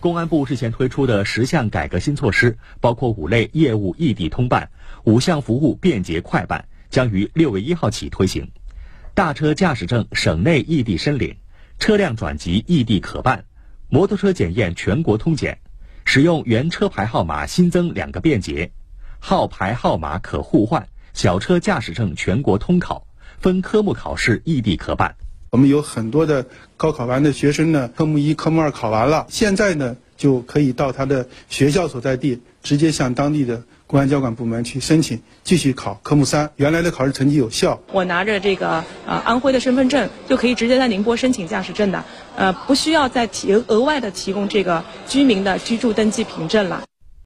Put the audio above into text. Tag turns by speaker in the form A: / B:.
A: 公安部日前推出的十项改革新措施，包括五类业务异地通办、五项服务便捷快办，将于六月一号起推行。大车驾驶证省内异地申领，车辆转籍异地可办，摩托车检验全国通检，使用原车牌号码新增两个便捷，号牌号码可互换，小车驾驶证全国通考，分科目考试异地可办。
B: 我们有很多的高考完的学生呢，科目一、科目二考完了，现在呢就可以到他的学校所在地，直接向当地的公安交管部门去申请继续考科目三。原来的考试成绩有效，
C: 我拿着这个呃安徽的身份证就可以直接在宁波申请驾驶证的，呃，不需要再提额外的提供这个居民的居住登记凭证了。